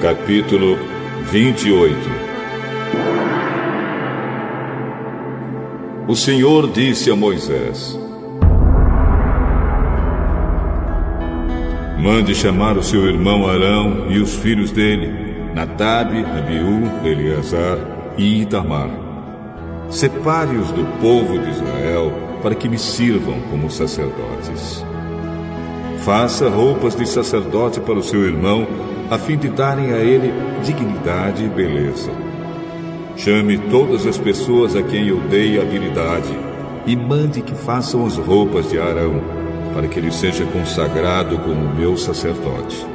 Capítulo 28 O Senhor disse a Moisés: Mande chamar o seu irmão Arão e os filhos dele, Nadab, Abiú, Eleazar e Itamar. Separe-os do povo de Israel para que me sirvam como sacerdotes. Faça roupas de sacerdote para o seu irmão, a fim de darem a ele dignidade e beleza. Chame todas as pessoas a quem eu dei habilidade e mande que façam as roupas de Arão, para que ele seja consagrado como meu sacerdote.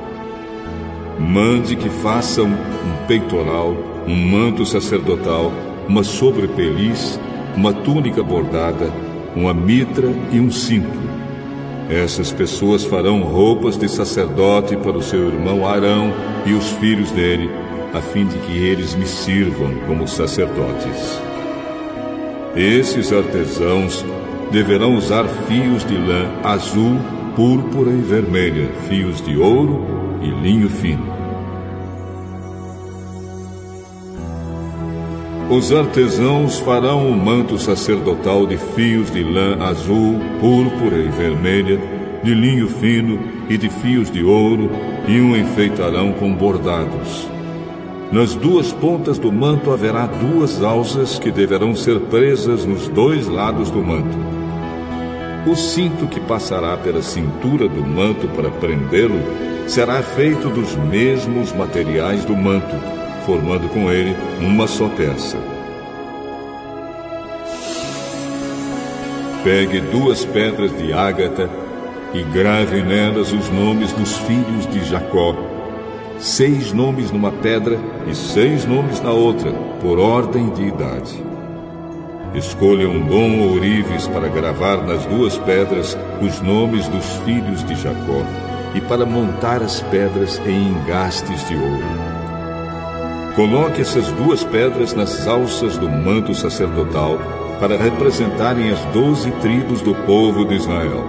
Mande que façam um peitoral, um manto sacerdotal, uma sobrepeliz, uma túnica bordada, uma mitra e um cinto. Essas pessoas farão roupas de sacerdote para o seu irmão Arão e os filhos dele, a fim de que eles me sirvam como sacerdotes. Esses artesãos deverão usar fios de lã azul, púrpura e vermelha, fios de ouro e linho fino. Os artesãos farão um manto sacerdotal de fios de lã azul, púrpura e vermelha, de linho fino e de fios de ouro, e o enfeitarão com bordados. Nas duas pontas do manto haverá duas alças que deverão ser presas nos dois lados do manto. O cinto que passará pela cintura do manto para prendê-lo será feito dos mesmos materiais do manto, formando com ele uma só peça. Pegue duas pedras de ágata e grave nelas os nomes dos filhos de Jacó. Seis nomes numa pedra e seis nomes na outra, por ordem de idade. Escolha um bom ourives para gravar nas duas pedras os nomes dos filhos de Jacó e para montar as pedras em engastes de ouro. Coloque essas duas pedras nas alças do manto sacerdotal para representarem as doze tribos do povo de Israel.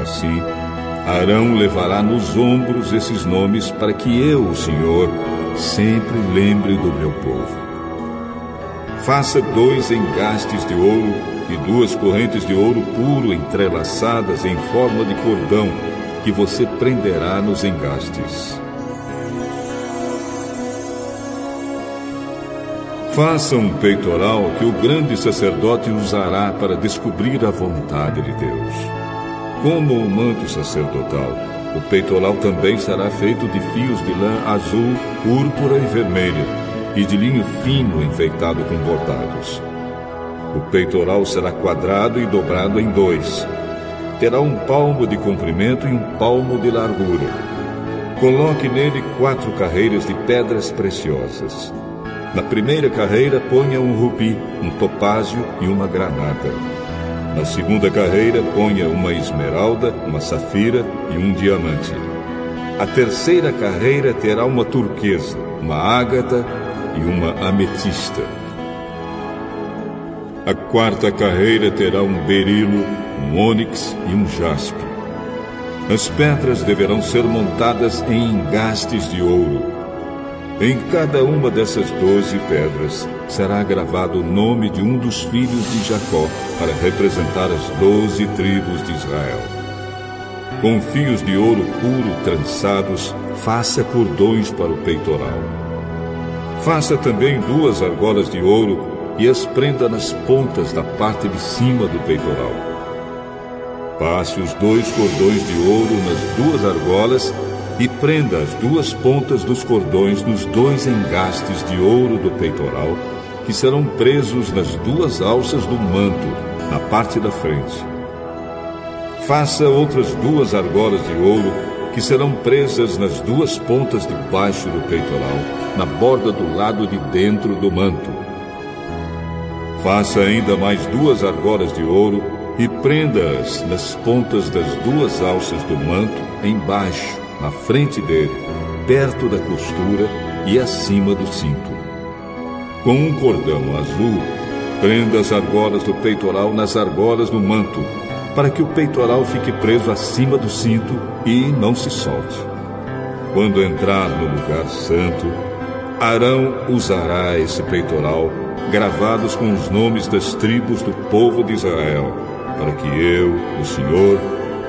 Assim, Arão levará nos ombros esses nomes para que eu, o Senhor, sempre lembre do meu povo. Faça dois engastes de ouro e duas correntes de ouro puro entrelaçadas em forma de cordão, que você prenderá nos engastes. Faça um peitoral que o grande sacerdote usará para descobrir a vontade de Deus. Como o manto sacerdotal, o peitoral também será feito de fios de lã azul, púrpura e vermelha, e de linho fino enfeitado com bordados. O peitoral será quadrado e dobrado em dois. Terá um palmo de comprimento e um palmo de largura. Coloque nele quatro carreiras de pedras preciosas. Na primeira carreira, ponha um rubi, um topázio e uma granada. Na segunda carreira, ponha uma esmeralda, uma safira e um diamante. A terceira carreira terá uma turquesa, uma ágata e uma ametista. A quarta carreira terá um berilo, um ônix e um jaspe. As pedras deverão ser montadas em engastes de ouro em cada uma dessas doze pedras será gravado o nome de um dos filhos de Jacó para representar as doze tribos de Israel. Com fios de ouro puro trançados, faça cordões para o peitoral. Faça também duas argolas de ouro e as prenda nas pontas da parte de cima do peitoral. Passe os dois cordões de ouro nas duas argolas e prenda as duas pontas dos cordões nos dois engastes de ouro do peitoral, que serão presos nas duas alças do manto, na parte da frente. Faça outras duas argolas de ouro, que serão presas nas duas pontas de baixo do peitoral, na borda do lado de dentro do manto. Faça ainda mais duas argolas de ouro e prenda-as nas pontas das duas alças do manto, embaixo, na frente dele, perto da costura e acima do cinto. Com um cordão azul, prenda as argolas do peitoral nas argolas do manto, para que o peitoral fique preso acima do cinto e não se solte. quando entrar no lugar santo, Arão usará esse peitoral gravados com os nomes das tribos do povo de Israel, para que eu, o Senhor,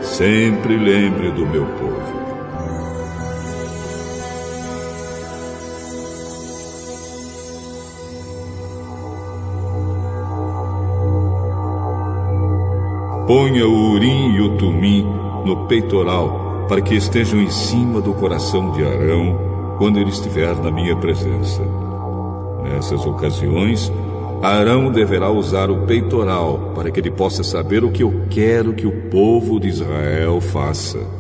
sempre lembre do meu povo. Ponha o urim e o tumim no peitoral, para que estejam em cima do coração de Arão quando ele estiver na minha presença. Nessas ocasiões, Arão deverá usar o peitoral para que ele possa saber o que eu quero que o povo de Israel faça.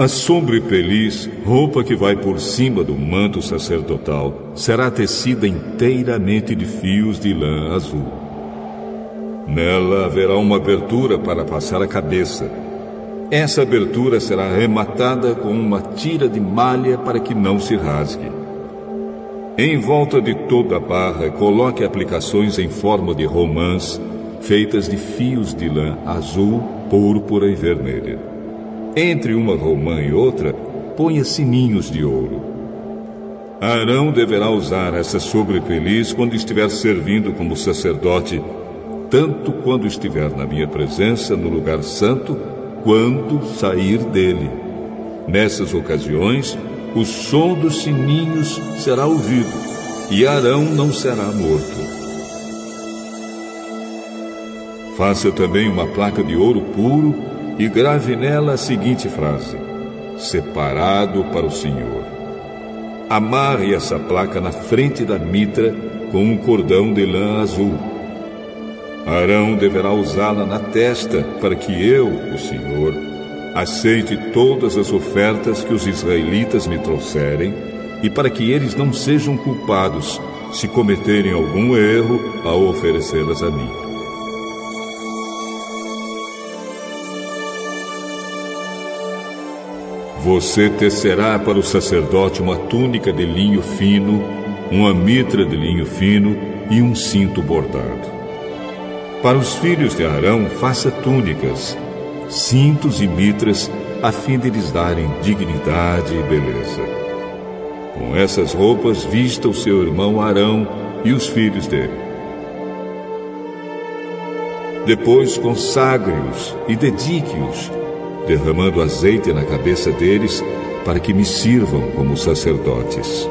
A sombra e roupa que vai por cima do manto sacerdotal, será tecida inteiramente de fios de lã azul. Nela haverá uma abertura para passar a cabeça. Essa abertura será rematada com uma tira de malha para que não se rasgue. Em volta de toda a barra, coloque aplicações em forma de romãs, feitas de fios de lã azul, púrpura e vermelha. Entre uma romã e outra, ponha sininhos de ouro. Arão deverá usar essa sobrepeliz quando estiver servindo como sacerdote, tanto quando estiver na minha presença no lugar santo, quanto sair dele. Nessas ocasiões, o som dos sininhos será ouvido, e Arão não será morto. Faça também uma placa de ouro puro e grave nela a seguinte frase: Separado para o Senhor. Amarre essa placa na frente da mitra com um cordão de lã azul. Arão deverá usá-la na testa para que eu, o Senhor, aceite todas as ofertas que os israelitas me trouxerem e para que eles não sejam culpados se cometerem algum erro ao oferecê-las a mim. Você tecerá para o sacerdote uma túnica de linho fino, uma mitra de linho fino e um cinto bordado. Para os filhos de Arão, faça túnicas, cintos e mitras, a fim de lhes darem dignidade e beleza. Com essas roupas, vista o seu irmão Arão e os filhos dele. Depois consagre-os e dedique-os derramando azeite na cabeça deles, para que me sirvam como sacerdotes.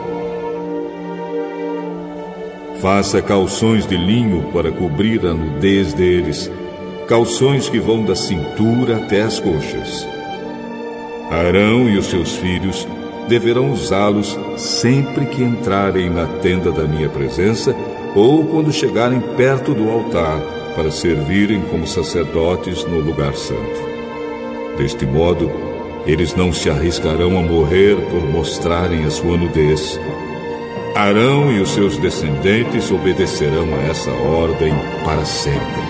Faça calções de linho para cobrir a nudez deles, calções que vão da cintura até as coxas. Arão e os seus filhos deverão usá-los sempre que entrarem na tenda da minha presença ou quando chegarem perto do altar para servirem como sacerdotes no lugar santo. Deste modo, eles não se arriscarão a morrer por mostrarem a sua nudez. Arão e os seus descendentes obedecerão a essa ordem para sempre.